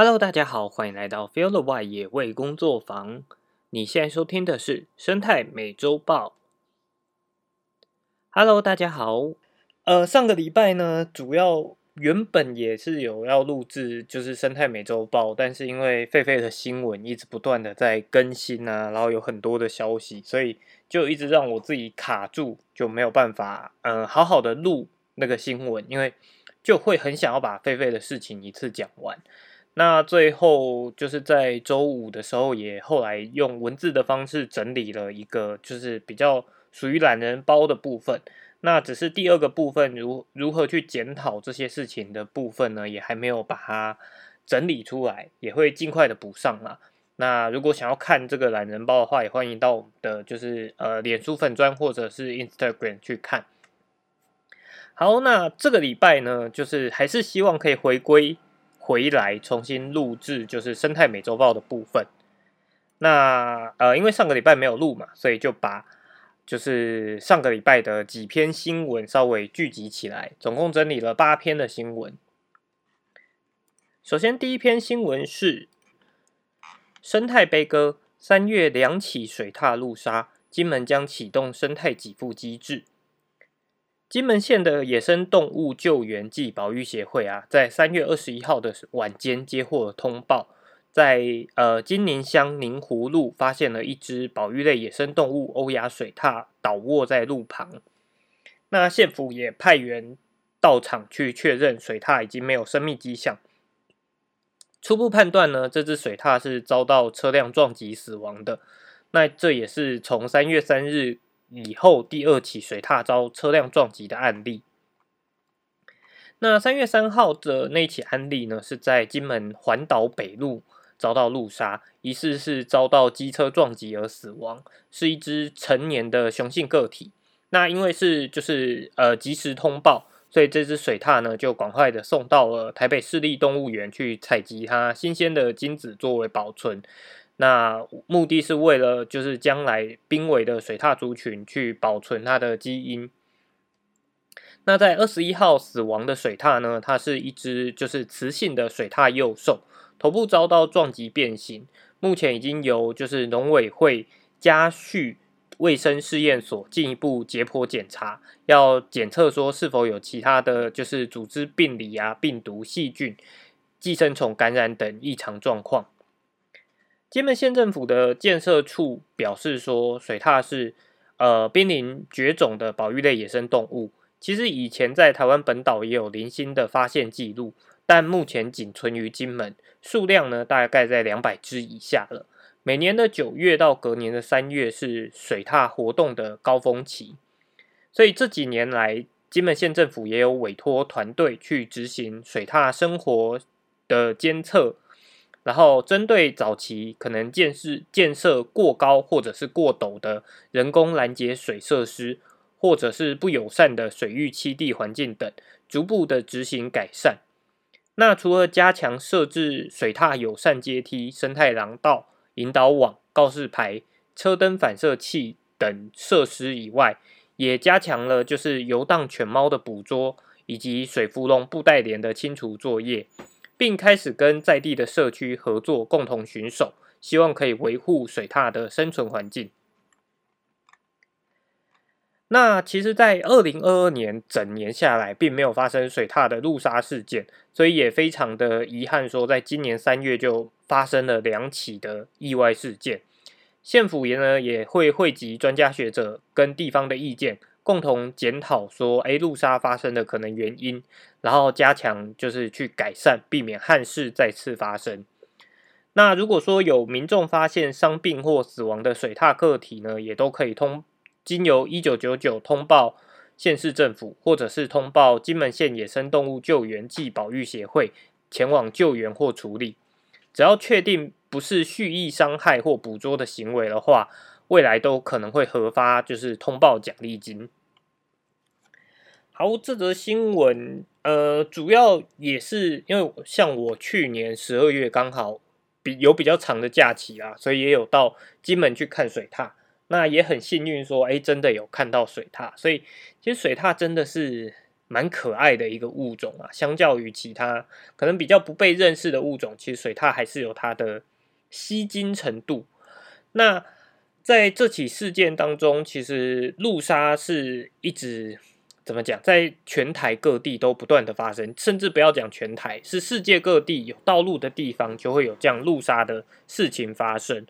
Hello，大家好，欢迎来到 Feel the Y 野味工作坊。你现在收听的是生态美洲豹。Hello，大家好。呃，上个礼拜呢，主要原本也是有要录制，就是生态美洲豹，但是因为狒狒的新闻一直不断的在更新啊，然后有很多的消息，所以就一直让我自己卡住，就没有办法，嗯，好好的录那个新闻，因为就会很想要把狒狒的事情一次讲完。那最后就是在周五的时候，也后来用文字的方式整理了一个，就是比较属于懒人包的部分。那只是第二个部分，如如何去检讨这些事情的部分呢，也还没有把它整理出来，也会尽快的补上啦。那如果想要看这个懒人包的话，也欢迎到我们的就是呃脸书粉砖或者是 Instagram 去看。好，那这个礼拜呢，就是还是希望可以回归回来重新录制，就是生态美洲豹的部分。那呃，因为上个礼拜没有录嘛，所以就把。就是上个礼拜的几篇新闻稍微聚集起来，总共整理了八篇的新闻。首先，第一篇新闻是生态悲歌，三月两起水獭路杀，金门将启动生态给付机制。金门县的野生动物救援暨保育协会啊，在三月二十一号的晚间接获通报。在呃金宁乡宁湖路发现了一只保育类野生动物欧亚水獭倒卧在路旁，那县府也派员到场去确认水獭已经没有生命迹象。初步判断呢，这只水獭是遭到车辆撞击死亡的。那这也是从三月三日以后第二起水獭遭车辆撞击的案例。那三月三号的那起案例呢，是在金门环岛北路。遭到路杀，疑似是遭到机车撞击而死亡，是一只成年的雄性个体。那因为是就是呃及时通报，所以这只水獭呢就赶快的送到了台北市立动物园去采集它新鲜的精子作为保存。那目的是为了就是将来濒危的水獭族群去保存它的基因。那在二十一号死亡的水獭呢，它是一只就是雌性的水獭幼兽。头部遭到撞击变形，目前已经由就是农委会家畜卫生试验所进一步解剖检查，要检测说是否有其他的就是组织病理啊、病毒、细菌、寄生虫感染等异常状况。金门县政府的建设处表示说，水獭是呃濒临绝种的保育类野生动物，其实以前在台湾本岛也有零星的发现记录。但目前仅存于金门，数量呢大概在两百只以下了。每年的九月到隔年的三月是水獭活动的高峰期，所以这几年来，金门县政府也有委托团队去执行水獭生活的监测，然后针对早期可能建设建设过高或者是过陡的人工拦截水设施，或者是不友善的水域栖地环境等，逐步的执行改善。那除了加强设置水踏友善阶梯、生态廊道、引导网、告示牌、车灯反射器等设施以外，也加强了就是游荡犬猫的捕捉以及水芙蓉布袋莲的清除作业，并开始跟在地的社区合作，共同巡守，希望可以维护水獭的生存环境。那其实，在二零二二年整年下来，并没有发生水獭的入杀事件，所以也非常的遗憾，说在今年三月就发生了两起的意外事件。县府也呢也会汇集专家学者跟地方的意见，共同检讨说，哎，路杀发生的可能原因，然后加强就是去改善，避免憾事再次发生。那如果说有民众发现伤病或死亡的水獭个体呢，也都可以通。经由一九九九通报县市政府，或者是通报金门县野生动物救援暨保育协会，前往救援或处理。只要确定不是蓄意伤害或捕捉的行为的话，未来都可能会核发就是通报奖励金。好，这则新闻呃，主要也是因为像我去年十二月刚好比有比较长的假期啊，所以也有到金门去看水獭。那也很幸运，说哎，真的有看到水獭，所以其实水獭真的是蛮可爱的一个物种啊。相较于其他可能比较不被认识的物种，其实水獭还是有它的吸睛程度。那在这起事件当中，其实路杀是一直。怎么讲？在全台各地都不断的发生，甚至不要讲全台，是世界各地有道路的地方就会有这样路杀的事情发生。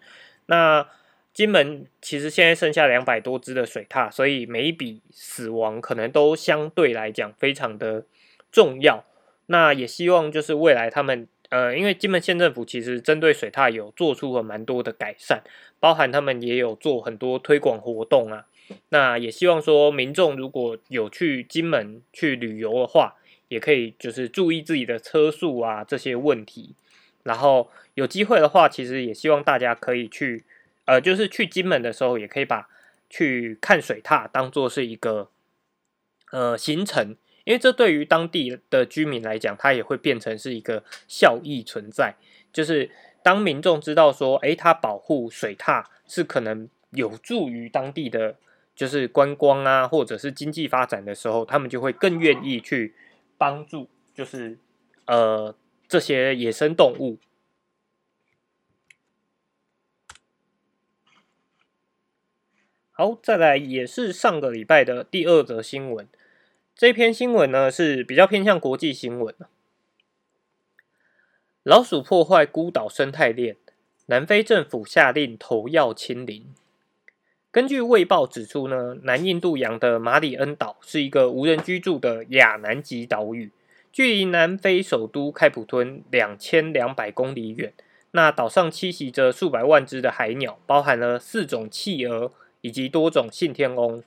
那金门其实现在剩下两百多只的水獭，所以每一笔死亡可能都相对来讲非常的重要。那也希望就是未来他们，呃，因为金门县政府其实针对水獭有做出了蛮多的改善，包含他们也有做很多推广活动啊。那也希望说，民众如果有去金门去旅游的话，也可以就是注意自己的车速啊这些问题。然后有机会的话，其实也希望大家可以去，呃，就是去金门的时候，也可以把去看水塔当做是一个呃行程，因为这对于当地的居民来讲，它也会变成是一个效益存在。就是当民众知道说，诶，它保护水塔是可能有助于当地的。就是观光啊，或者是经济发展的时候，他们就会更愿意去帮助，就是呃这些野生动物。好，再来也是上个礼拜的第二则新闻，这篇新闻呢是比较偏向国际新闻老鼠破坏孤岛生态链，南非政府下令投药清零。根据《卫报》指出呢，南印度洋的马里恩岛是一个无人居住的亚南极岛屿，距离南非首都开普敦两千两百公里远。那岛上栖息着数百万只的海鸟，包含了四种企鹅以及多种信天翁。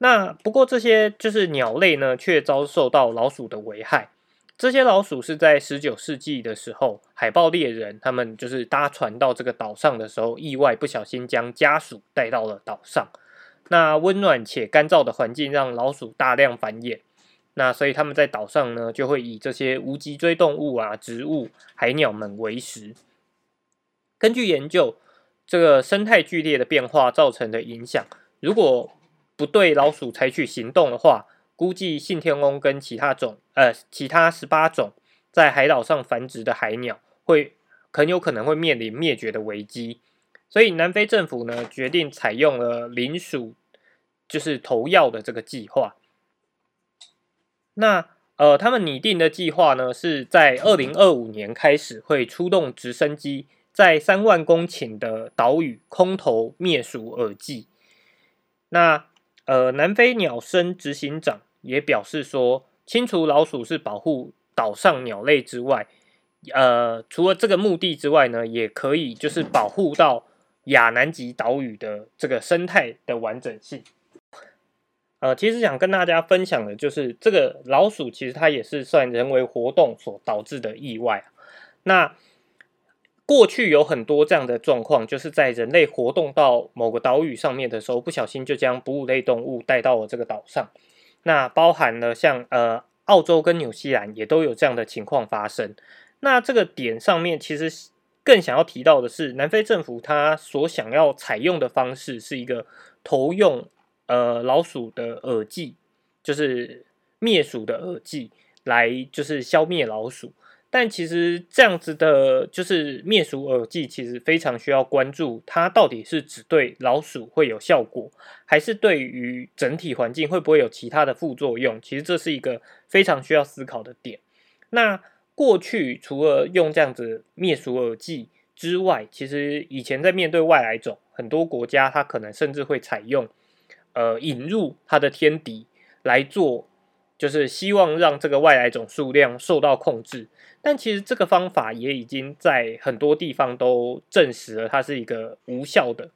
那不过这些就是鸟类呢，却遭受到老鼠的危害。这些老鼠是在十九世纪的时候，海豹猎人他们就是搭船到这个岛上的时候，意外不小心将家鼠带到了岛上。那温暖且干燥的环境让老鼠大量繁衍，那所以他们在岛上呢，就会以这些无脊椎动物啊、植物、海鸟们为食。根据研究，这个生态剧烈的变化造成的影响，如果不对老鼠采取行动的话，估计信天翁跟其他种呃其他十八种在海岛上繁殖的海鸟会很有可能会面临灭绝的危机，所以南非政府呢决定采用了零鼠就是投药的这个计划。那呃他们拟定的计划呢是在二零二五年开始会出动直升机在三万公顷的岛屿空投灭鼠耳剂。那呃南非鸟生执行长。也表示说，清除老鼠是保护岛上鸟类之外，呃，除了这个目的之外呢，也可以就是保护到亚南极岛屿的这个生态的完整性。呃，其实想跟大家分享的就是这个老鼠，其实它也是算人为活动所导致的意外。那过去有很多这样的状况，就是在人类活动到某个岛屿上面的时候，不小心就将哺乳类动物带到了这个岛上。那包含了像呃澳洲跟纽西兰也都有这样的情况发生。那这个点上面其实更想要提到的是，南非政府它所想要采用的方式是一个投用呃老鼠的耳剂，就是灭鼠的耳剂，来就是消灭老鼠。但其实这样子的，就是灭鼠耳剂，其实非常需要关注，它到底是只对老鼠会有效果，还是对于整体环境会不会有其他的副作用？其实这是一个非常需要思考的点。那过去除了用这样子灭鼠耳剂之外，其实以前在面对外来种，很多国家它可能甚至会采用，呃，引入它的天敌来做，就是希望让这个外来种数量受到控制。但其实这个方法也已经在很多地方都证实了，它是一个无效的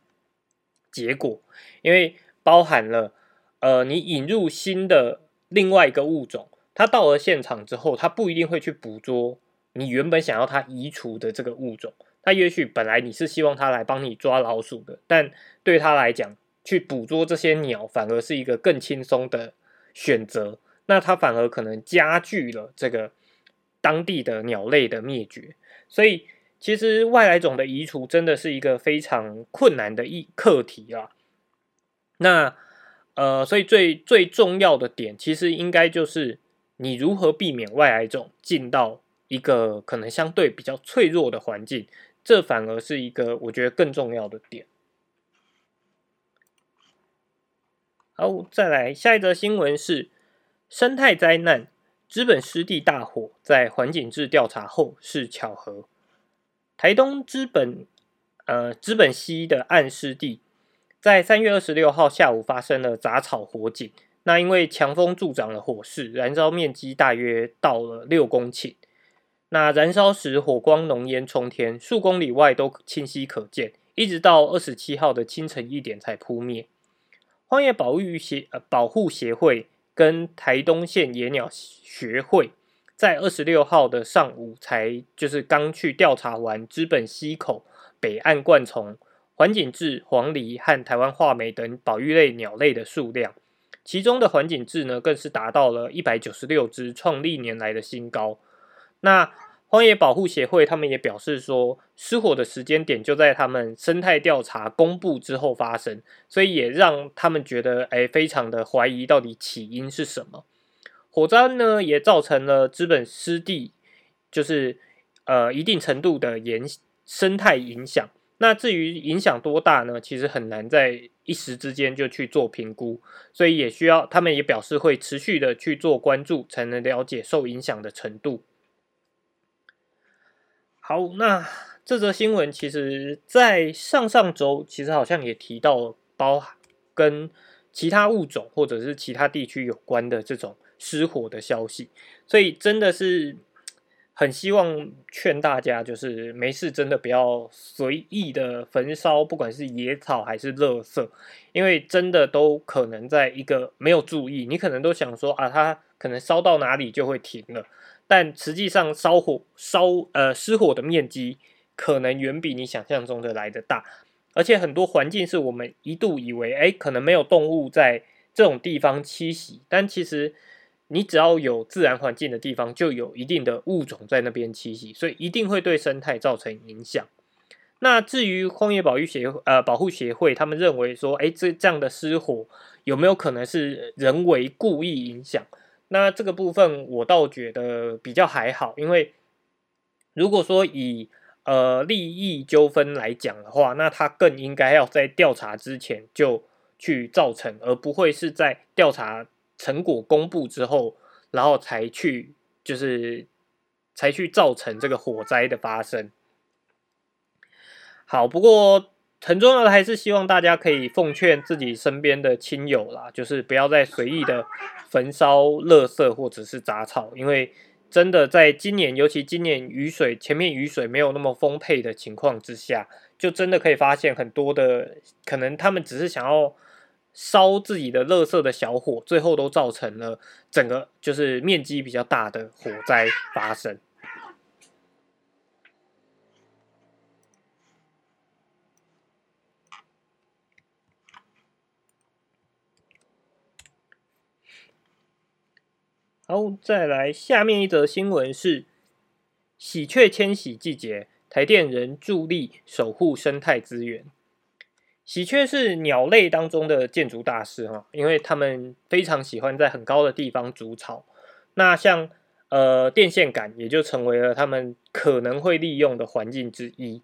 结果，因为包含了呃，你引入新的另外一个物种，它到了现场之后，它不一定会去捕捉你原本想要它移除的这个物种，它也许本来你是希望它来帮你抓老鼠的，但对它来讲，去捕捉这些鸟反而是一个更轻松的选择，那它反而可能加剧了这个。当地的鸟类的灭绝，所以其实外来种的移除真的是一个非常困难的一课题啊。那呃，所以最最重要的点，其实应该就是你如何避免外来种进到一个可能相对比较脆弱的环境，这反而是一个我觉得更重要的点。好，再来下一则新闻是生态灾难，资本湿地大火在环境制调查后是巧合。台东资本呃资本溪的暗湿地，在三月二十六号下午发生了杂草火警。那因为强风助长了火势，燃烧面积大约到了六公顷。那燃烧时火光浓烟冲天，数公里外都清晰可见，一直到二十七号的清晨一点才扑灭。荒野保育协呃保护协会跟台东县野鸟学会在二十六号的上午才就是刚去调查完资本溪口北岸灌丛环景雉、黄鹂和台湾画眉等保育类鸟类的数量，其中的环景雉呢更是达到了一百九十六只，创历年来的新高。那荒野保护协会他们也表示说，失火的时间点就在他们生态调查公布之后发生，所以也让他们觉得，哎，非常的怀疑到底起因是什么。火灾呢，也造成了资本湿地，就是呃一定程度的影生态影响。那至于影响多大呢？其实很难在一时之间就去做评估，所以也需要他们也表示会持续的去做关注，才能了解受影响的程度。好，那这则新闻其实，在上上周其实好像也提到包跟其他物种或者是其他地区有关的这种失火的消息，所以真的是很希望劝大家，就是没事真的不要随意的焚烧，不管是野草还是垃圾，因为真的都可能在一个没有注意，你可能都想说啊，它可能烧到哪里就会停了。但实际上，烧火烧呃失火的面积可能远比你想象中的来的大，而且很多环境是我们一度以为，哎，可能没有动物在这种地方栖息，但其实你只要有自然环境的地方，就有一定的物种在那边栖息，所以一定会对生态造成影响。那至于荒野保育协呃保护协会，他们认为说，哎，这这样的失火有没有可能是人为故意影响？那这个部分我倒觉得比较还好，因为如果说以呃利益纠纷来讲的话，那他更应该要在调查之前就去造成，而不会是在调查成果公布之后，然后才去就是才去造成这个火灾的发生。好，不过。很重要的还是希望大家可以奉劝自己身边的亲友啦，就是不要再随意的焚烧垃圾或者是杂草，因为真的在今年，尤其今年雨水前面雨水没有那么丰沛的情况之下，就真的可以发现很多的可能他们只是想要烧自己的垃圾的小火，最后都造成了整个就是面积比较大的火灾发生。好，再来下面一则新闻是喜鹊迁徙季节，台电人助力守护生态资源。喜鹊是鸟类当中的建筑大师哈，因为他们非常喜欢在很高的地方筑巢。那像呃电线杆也就成为了他们可能会利用的环境之一。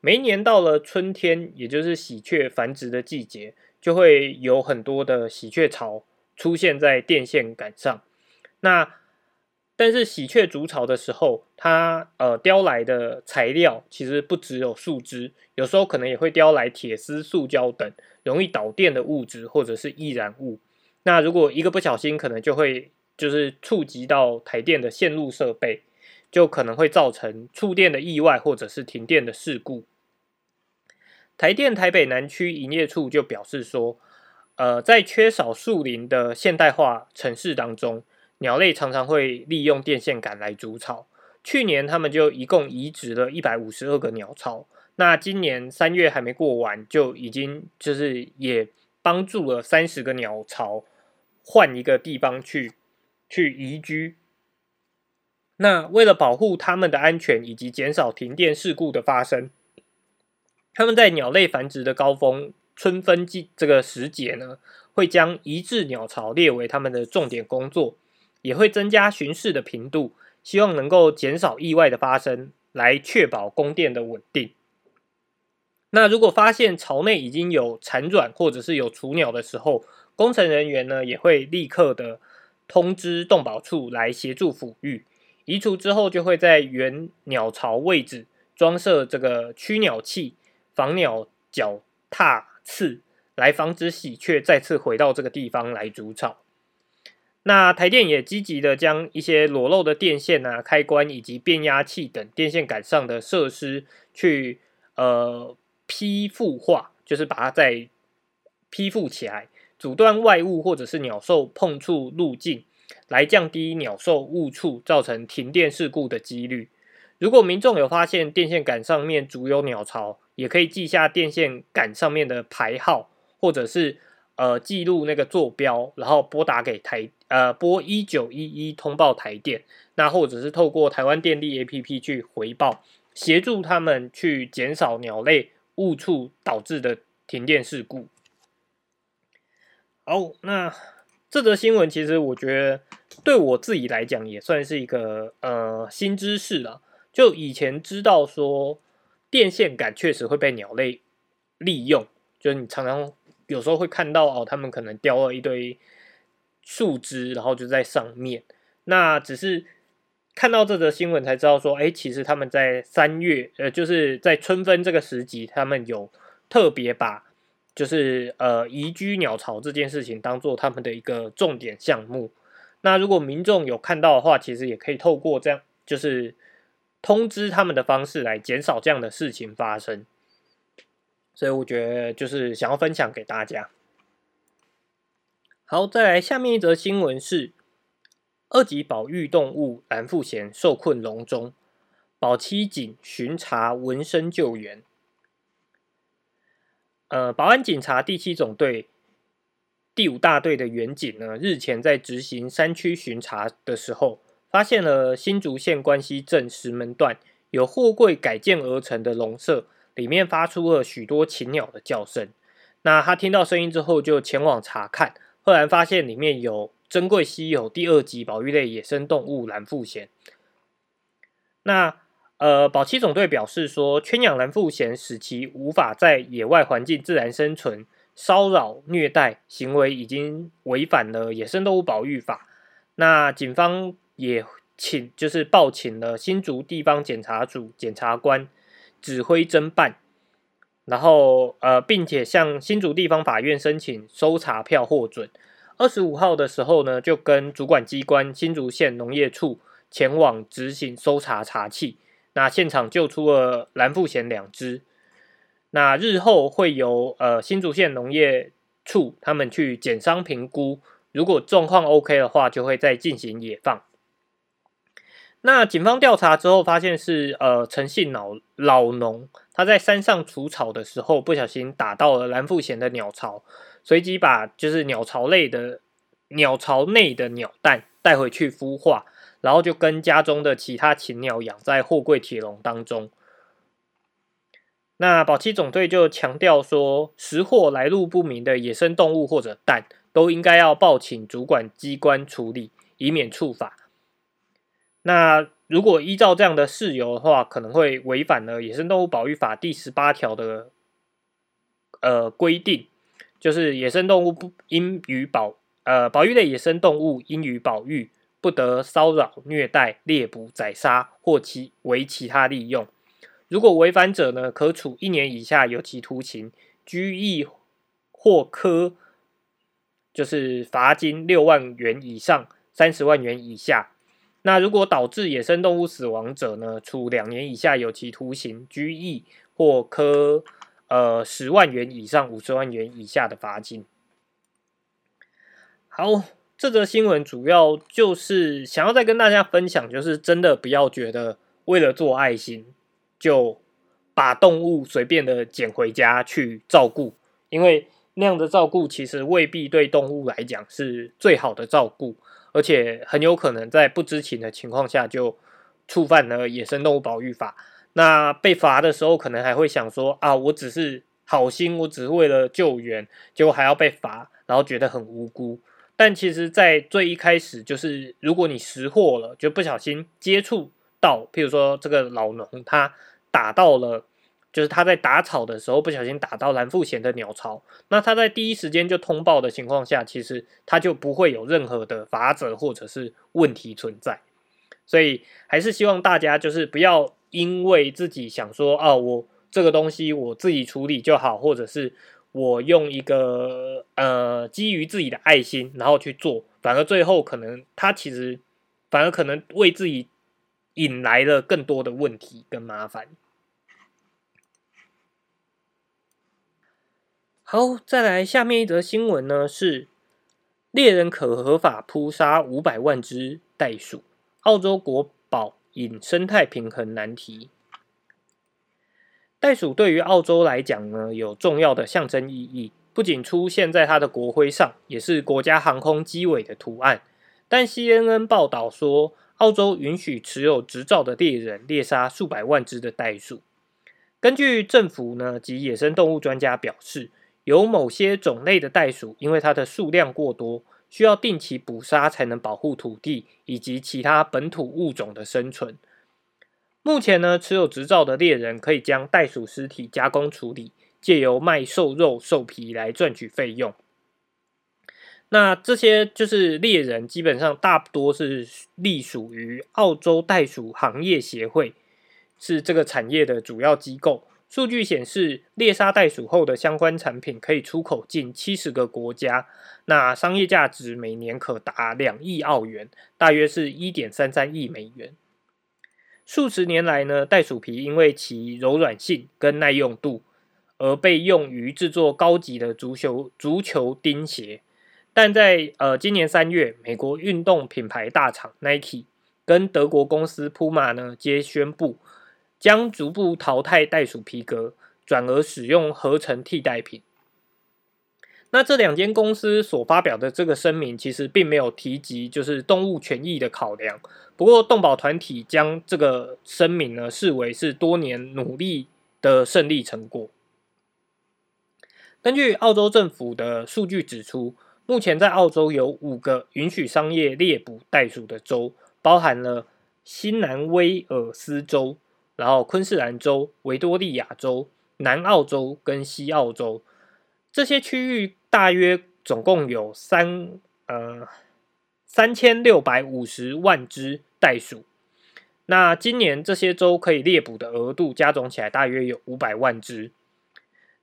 每年到了春天，也就是喜鹊繁殖的季节，就会有很多的喜鹊巢出现在电线杆上。那，但是喜鹊筑巢的时候，它呃叼来的材料其实不只有树枝，有时候可能也会叼来铁丝、塑胶等容易导电的物质或者是易燃物。那如果一个不小心，可能就会就是触及到台电的线路设备，就可能会造成触电的意外或者是停电的事故。台电台北南区营业处就表示说，呃，在缺少树林的现代化城市当中。鸟类常常会利用电线杆来筑巢。去年他们就一共移植了一百五十二个鸟巢。那今年三月还没过完，就已经就是也帮助了三十个鸟巢换一个地方去去移居。那为了保护它们的安全以及减少停电事故的发生，他们在鸟类繁殖的高峰春分季这个时节呢。会将移置鸟巢列为他们的重点工作，也会增加巡视的频度，希望能够减少意外的发生，来确保供电的稳定。那如果发现巢内已经有产卵或者是有雏鸟的时候，工程人员呢也会立刻的通知动保处来协助抚育。移除之后，就会在原鸟巢位置装设这个驱鸟器，防鸟脚踏刺，来防止喜鹊再次回到这个地方来筑巢。那台电也积极的将一些裸露的电线啊、开关以及变压器等电线杆上的设施去呃。批复化就是把它再批复起来，阻断外物或者是鸟兽碰触路径，来降低鸟兽误触造成停电事故的几率。如果民众有发现电线杆上面足有鸟巢，也可以记下电线杆上面的牌号，或者是呃记录那个坐标，然后拨打给台呃拨一九一一通报台电，那或者是透过台湾电力 A P P 去回报，协助他们去减少鸟类。误触导致的停电事故。好，那这则新闻其实我觉得对我自己来讲也算是一个呃新知识了。就以前知道说电线杆确实会被鸟类利用，就是你常常有时候会看到哦，他们可能叼了一堆树枝，然后就在上面。那只是。看到这则新闻才知道，说，哎，其实他们在三月，呃，就是在春分这个时节，他们有特别把，就是呃移居鸟巢这件事情当做他们的一个重点项目。那如果民众有看到的话，其实也可以透过这样，就是通知他们的方式来减少这样的事情发生。所以我觉得就是想要分享给大家。好，再来下面一则新闻是。二级保育动物蓝腹鹇受困笼中，保七警巡查闻声救援。呃，保安警察第七总队第五大队的员警呢，日前在执行山区巡查的时候，发现了新竹县关西镇石门段有货柜改建而成的笼舍，里面发出了许多禽鸟的叫声。那他听到声音之后，就前往查看，赫然发现里面有。珍贵稀有第二级保育类野生动物蓝腹鹇。那呃，保期总队表示说，圈养蓝腹鹇使其无法在野外环境自然生存，骚扰虐待行为已经违反了野生动物保育法。那警方也请就是报请了新竹地方检察组检察官指挥侦办，然后呃，并且向新竹地方法院申请搜查票获准。二十五号的时候呢，就跟主管机关新竹县农业处前往执行搜查查缉，那现场救出了蓝腹鹇两只。那日后会由呃新竹县农业处他们去检伤评估，如果状况 OK 的话，就会再进行野放。那警方调查之后发现是呃陈姓老老农，他在山上除草的时候不小心打到了蓝腹鹇的鸟巢。随即把就是鸟巢类的鸟巢内的鸟蛋带回去孵化，然后就跟家中的其他禽鸟养在货柜铁笼当中。那保期总队就强调说，拾获来路不明的野生动物或者蛋，都应该要报请主管机关处理，以免处罚。那如果依照这样的事由的话，可能会违反了野生动物保育法第十八条的呃规定。就是野生动物不应予保，呃，保育类野生动物应予保育，不得骚扰、虐待、猎捕、宰杀或其为其他利用。如果违反者呢，可处一年以下有期徒刑、拘役或科，就是罚金六万元以上三十万元以下。那如果导致野生动物死亡者呢，处两年以下有期徒刑、拘役或科。呃，十万元以上五十万元以下的罚金。好，这则新闻主要就是想要再跟大家分享，就是真的不要觉得为了做爱心就把动物随便的捡回家去照顾，因为那样的照顾其实未必对动物来讲是最好的照顾，而且很有可能在不知情的情况下就触犯了野生动物保育法。那被罚的时候，可能还会想说啊，我只是好心，我只是为了救援，结果还要被罚，然后觉得很无辜。但其实，在最一开始，就是如果你识货了，就不小心接触到，譬如说这个老农他打到了，就是他在打草的时候不小心打到蓝腹鹇的鸟巢，那他在第一时间就通报的情况下，其实他就不会有任何的法则或者是问题存在。所以还是希望大家就是不要因为自己想说，哦，我这个东西我自己处理就好，或者是。我用一个呃基于自己的爱心，然后去做，反而最后可能他其实反而可能为自己引来了更多的问题跟麻烦。好，再来下面一则新闻呢，是猎人可合法扑杀五百万只袋鼠，澳洲国宝引生态平衡难题。袋鼠对于澳洲来讲呢，有重要的象征意义，不仅出现在它的国徽上，也是国家航空机尾的图案。但 CNN 报道说，澳洲允许持有执照的猎人猎杀数百万只的袋鼠。根据政府呢及野生动物专家表示，有某些种类的袋鼠，因为它的数量过多，需要定期捕杀才能保护土地以及其他本土物种的生存。目前呢，持有执照的猎人可以将袋鼠尸体加工处理，借由卖瘦肉、兽皮来赚取费用。那这些就是猎人，基本上大多是隶属于澳洲袋鼠行业协会，是这个产业的主要机构。数据显示，猎杀袋鼠后的相关产品可以出口近七十个国家，那商业价值每年可达两亿澳元，大约是一点三三亿美元。数十年来呢，袋鼠皮因为其柔软性跟耐用度，而被用于制作高级的足球足球钉鞋。但在呃今年三月，美国运动品牌大厂 Nike 跟德国公司 Puma 呢，皆宣布将逐步淘汰袋鼠皮革，转而使用合成替代品。那这两间公司所发表的这个声明，其实并没有提及就是动物权益的考量。不过，动保团体将这个声明呢视为是多年努力的胜利成果。根据澳洲政府的数据指出，目前在澳洲有五个允许商业猎捕袋鼠的州，包含了新南威尔斯州、然后昆士兰州、维多利亚州、南澳洲跟西澳洲这些区域。大约总共有三呃三千六百五十万只袋鼠。那今年这些州可以猎捕的额度加总起来，大约有五百万只。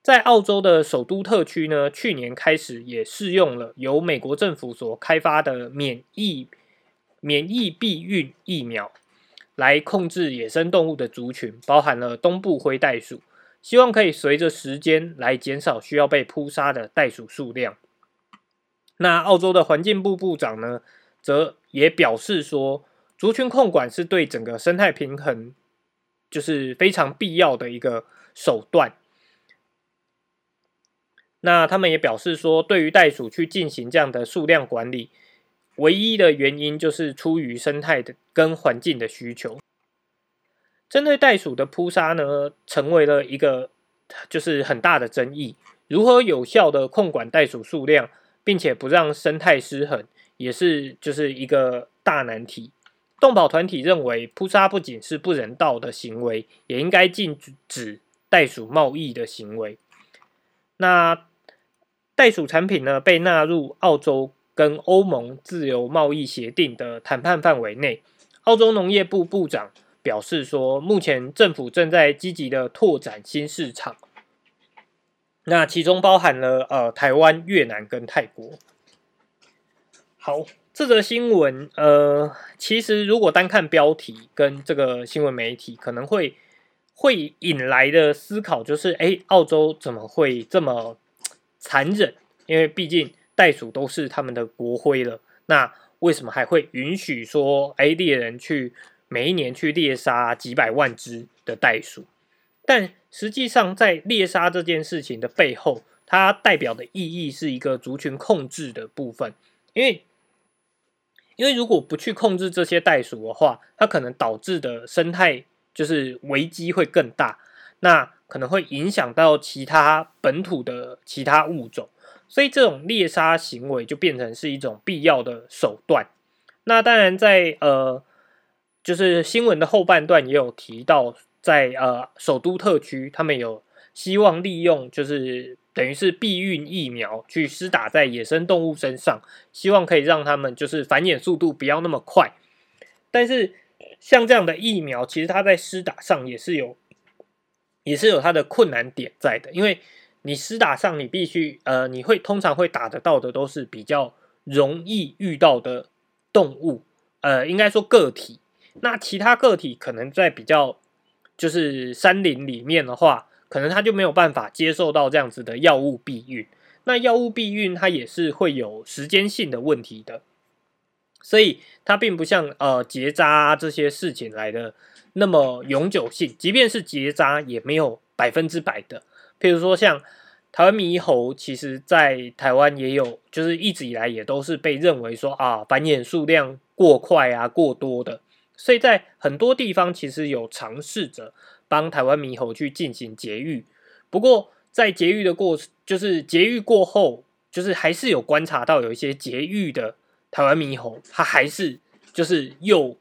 在澳洲的首都特区呢，去年开始也试用了由美国政府所开发的免疫免疫避孕疫苗，来控制野生动物的族群，包含了东部灰袋鼠。希望可以随着时间来减少需要被扑杀的袋鼠数量。那澳洲的环境部部长呢，则也表示说，族群控管是对整个生态平衡就是非常必要的一个手段。那他们也表示说，对于袋鼠去进行这样的数量管理，唯一的原因就是出于生态的跟环境的需求。针对袋鼠的扑杀呢，成为了一个就是很大的争议。如何有效的控管袋鼠数量，并且不让生态失衡，也是就是一个大难题。动保团体认为，扑杀不仅是不人道的行为，也应该禁止袋鼠贸易的行为。那袋鼠产品呢，被纳入澳洲跟欧盟自由贸易协定的谈判范围内。澳洲农业部部长。表示说，目前政府正在积极的拓展新市场，那其中包含了呃台湾、越南跟泰国。好，这则新闻呃，其实如果单看标题跟这个新闻媒体，可能会会引来的思考就是，哎，澳洲怎么会这么残忍？因为毕竟袋鼠都是他们的国徽了，那为什么还会允许说，哎，猎人去？每一年去猎杀几百万只的袋鼠，但实际上在猎杀这件事情的背后，它代表的意义是一个族群控制的部分。因为，因为如果不去控制这些袋鼠的话，它可能导致的生态就是危机会更大。那可能会影响到其他本土的其他物种，所以这种猎杀行为就变成是一种必要的手段。那当然，在呃，就是新闻的后半段也有提到，在呃首都特区，他们有希望利用就是等于是避孕疫苗去施打在野生动物身上，希望可以让他们就是繁衍速度不要那么快。但是像这样的疫苗，其实它在施打上也是有也是有它的困难点在的，因为你施打上你必须呃，你会通常会打得到的都是比较容易遇到的。动物，呃，应该说个体。那其他个体可能在比较就是山林里面的话，可能它就没有办法接受到这样子的药物避孕。那药物避孕它也是会有时间性的问题的，所以它并不像呃结扎这些事情来的那么永久性。即便是结扎，也没有百分之百的。譬如说像。台湾猕猴其实，在台湾也有，就是一直以来也都是被认为说啊，繁衍数量过快啊、过多的，所以在很多地方其实有尝试着帮台湾猕猴去进行节育。不过在节育的过，就是节育过后，就是还是有观察到有一些节育的台湾猕猴，它还是就是又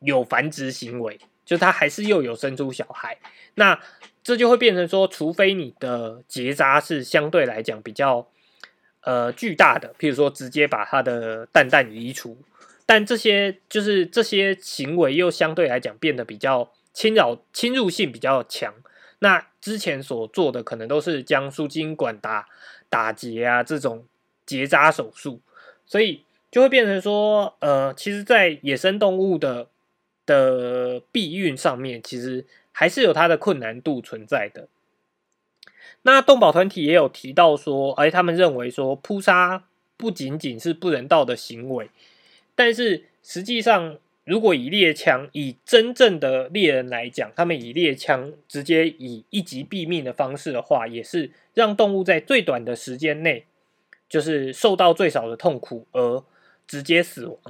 有繁殖行为，就它还是又有生出小孩。那这就会变成说，除非你的结扎是相对来讲比较呃巨大的，譬如说直接把它的蛋蛋移除，但这些就是这些行为又相对来讲变得比较侵扰侵入性比较强。那之前所做的可能都是将输精管打打结啊这种结扎手术，所以就会变成说，呃，其实，在野生动物的的避孕上面，其实。还是有它的困难度存在的。那动保团体也有提到说，哎，他们认为说扑杀不仅仅是不人道的行为，但是实际上，如果以猎枪，以真正的猎人来讲，他们以猎枪直接以一击毙命的方式的话，也是让动物在最短的时间内，就是受到最少的痛苦而直接死亡。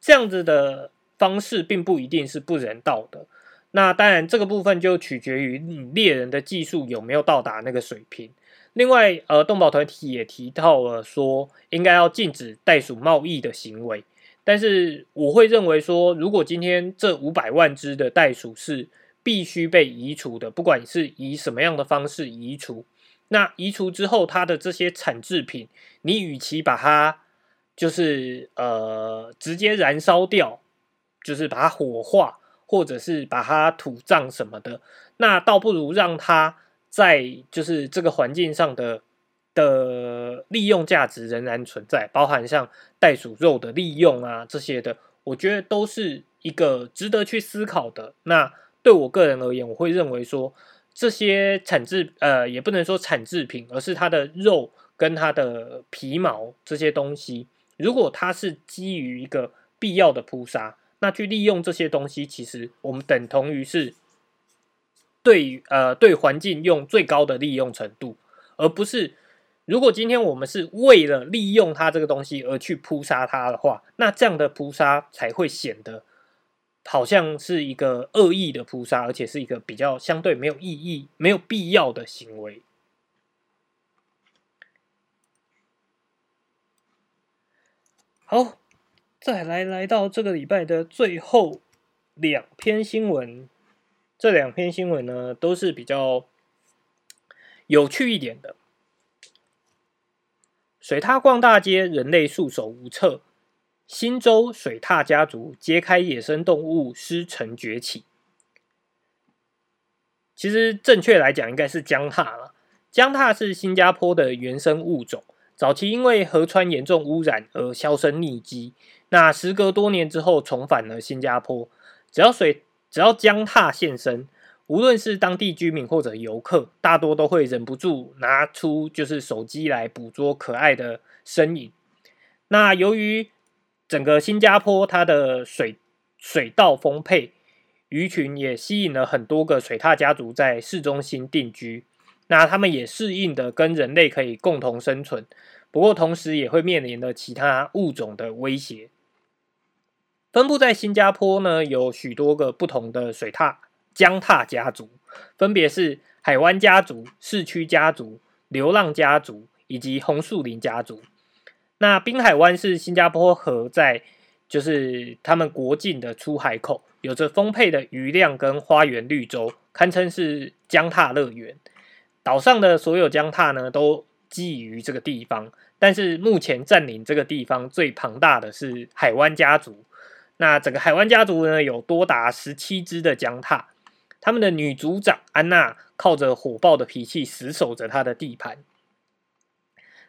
这样子的方式并不一定是不人道的。那当然，这个部分就取决于你猎人的技术有没有到达那个水平。另外，呃，动保团体也提到了说，应该要禁止袋鼠贸易的行为。但是，我会认为说，如果今天这五百万只的袋鼠是必须被移除的，不管是以什么样的方式移除，那移除之后，它的这些产制品，你与其把它就是呃直接燃烧掉，就是把它火化。或者是把它土葬什么的，那倒不如让它在就是这个环境上的的利用价值仍然存在，包含像袋鼠肉的利用啊这些的，我觉得都是一个值得去思考的。那对我个人而言，我会认为说这些产制呃也不能说产制品，而是它的肉跟它的皮毛这些东西，如果它是基于一个必要的扑杀。那去利用这些东西，其实我们等同于是对呃对环境用最高的利用程度，而不是如果今天我们是为了利用它这个东西而去扑杀它的话，那这样的扑杀才会显得好像是一个恶意的扑杀，而且是一个比较相对没有意义、没有必要的行为。好。再来来到这个礼拜的最后两篇新闻，这两篇新闻呢都是比较有趣一点的。水獭逛大街，人类束手无策。新州水獭家族揭开野生动物失城崛起。其实正确来讲，应该是江獭了。江獭是新加坡的原生物种，早期因为河川严重污染而销声匿迹。那时隔多年之后重返了新加坡，只要水只要江踏现身，无论是当地居民或者游客，大多都会忍不住拿出就是手机来捕捉可爱的身影。那由于整个新加坡它的水水稻丰沛，鱼群也吸引了很多个水獭家族在市中心定居。那他们也适应的跟人类可以共同生存，不过同时也会面临了其他物种的威胁。分布在新加坡呢，有许多个不同的水獭江獭家族，分别是海湾家族、市区家族、流浪家族以及红树林家族。那滨海湾是新加坡河在就是他们国境的出海口，有着丰沛的鱼量跟花园绿洲，堪称是江踏乐园。岛上的所有江踏呢，都基于这个地方。但是目前占领这个地方最庞大的是海湾家族。那整个海湾家族呢，有多达十七只的江獭。他们的女族长安娜靠着火爆的脾气死守着她的地盘。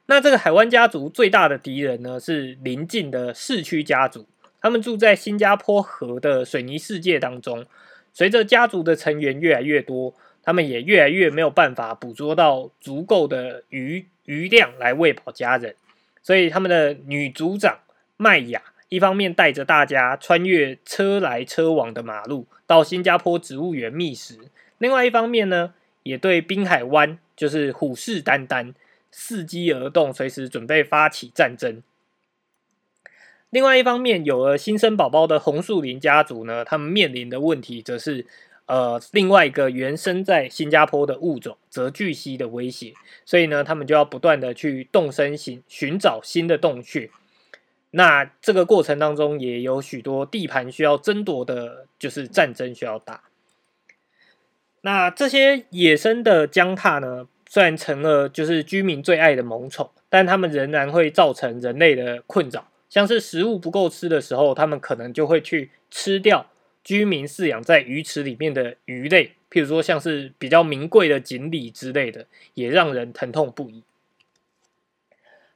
那这个海湾家族最大的敌人呢，是邻近的市区家族。他们住在新加坡河的水泥世界当中。随着家族的成员越来越多，他们也越来越没有办法捕捉到足够的鱼。余量来喂饱家人，所以他们的女族长麦雅一方面带着大家穿越车来车往的马路到新加坡植物园觅食，另外一方面呢，也对滨海湾就是虎视眈眈，伺机而动，随时准备发起战争。另外一方面，有了新生宝宝的红树林家族呢，他们面临的问题则是。呃，另外一个原生在新加坡的物种泽巨蜥的威胁，所以呢，他们就要不断的去动身寻寻找新的洞穴。那这个过程当中，也有许多地盘需要争夺的，就是战争需要打。那这些野生的江獭呢，虽然成了就是居民最爱的萌宠，但它们仍然会造成人类的困扰。像是食物不够吃的时候，它们可能就会去吃掉。居民饲养在鱼池里面的鱼类，譬如说像是比较名贵的锦鲤之类的，也让人疼痛不已。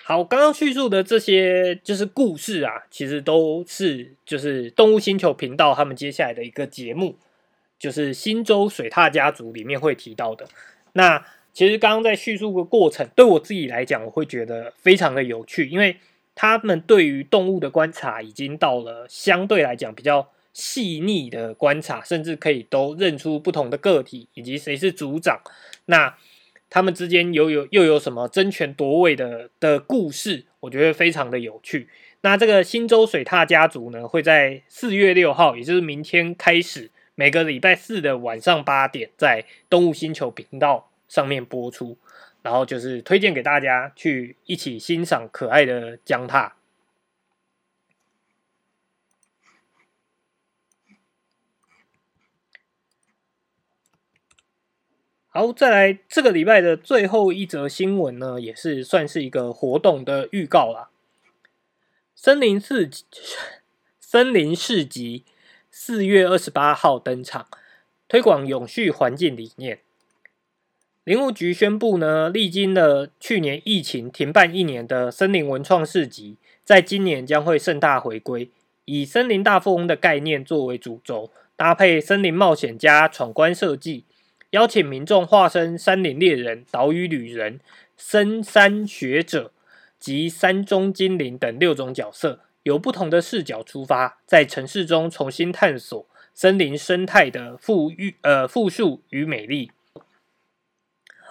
好，刚刚叙述的这些就是故事啊，其实都是就是动物星球频道他们接下来的一个节目，就是新洲水獭家族里面会提到的。那其实刚刚在叙述的过程，对我自己来讲，我会觉得非常的有趣，因为他们对于动物的观察已经到了相对来讲比较。细腻的观察，甚至可以都认出不同的个体以及谁是组长。那他们之间又有又有什么争权夺位的的故事？我觉得非常的有趣。那这个新洲水獭家族呢，会在四月六号，也就是明天开始，每个礼拜四的晚上八点，在动物星球频道上面播出。然后就是推荐给大家去一起欣赏可爱的江獭。好，再来这个礼拜的最后一则新闻呢，也是算是一个活动的预告啦。森林市森林市集四月二十八号登场，推广永续环境理念。林务局宣布呢，历经了去年疫情停办一年的森林文创市集，在今年将会盛大回归，以森林大富翁的概念作为主轴，搭配森林冒险家闯关设计。邀请民众化身山林猎人、岛屿旅人、深山学者及山中精灵等六种角色，由不同的视角出发，在城市中重新探索森林生态的富裕、呃富庶与美丽。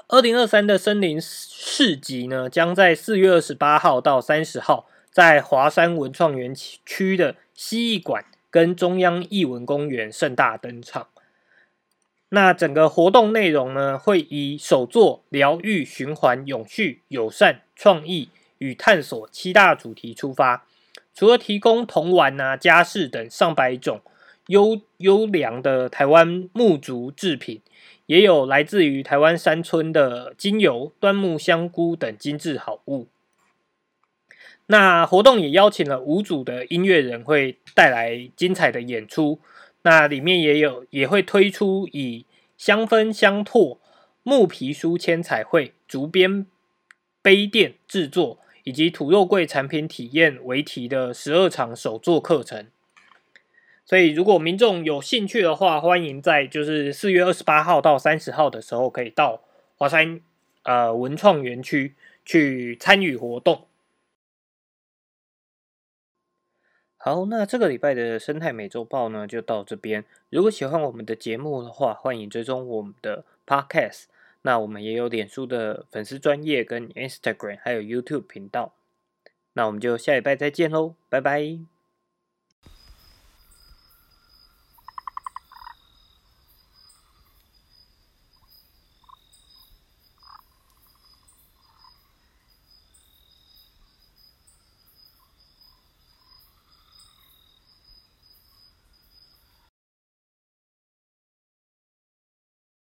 二零二三的森林市集呢，将在四月二十八号到三十号，在华山文创园区的蜥蜴馆跟中央艺文公园盛大登场。那整个活动内容呢，会以手作、疗愈、循环、永续、友善、创意与探索七大主题出发。除了提供铜碗啊、家饰等上百种优优良的台湾木竹制品，也有来自于台湾山村的精油、端木香菇等精致好物。那活动也邀请了五组的音乐人，会带来精彩的演出。那里面也有也会推出以香氛香拓、木皮书签彩绘、竹编杯垫制作以及土肉桂产品体验为题的十二场手作课程。所以，如果民众有兴趣的话，欢迎在就是四月二十八号到三十号的时候，可以到华山呃文创园区去参与活动。好，那这个礼拜的生态美洲豹呢，就到这边。如果喜欢我们的节目的话，欢迎追踪我们的 Podcast。那我们也有脸书的粉丝专业跟 Instagram，还有 YouTube 频道。那我们就下礼拜再见喽，拜拜。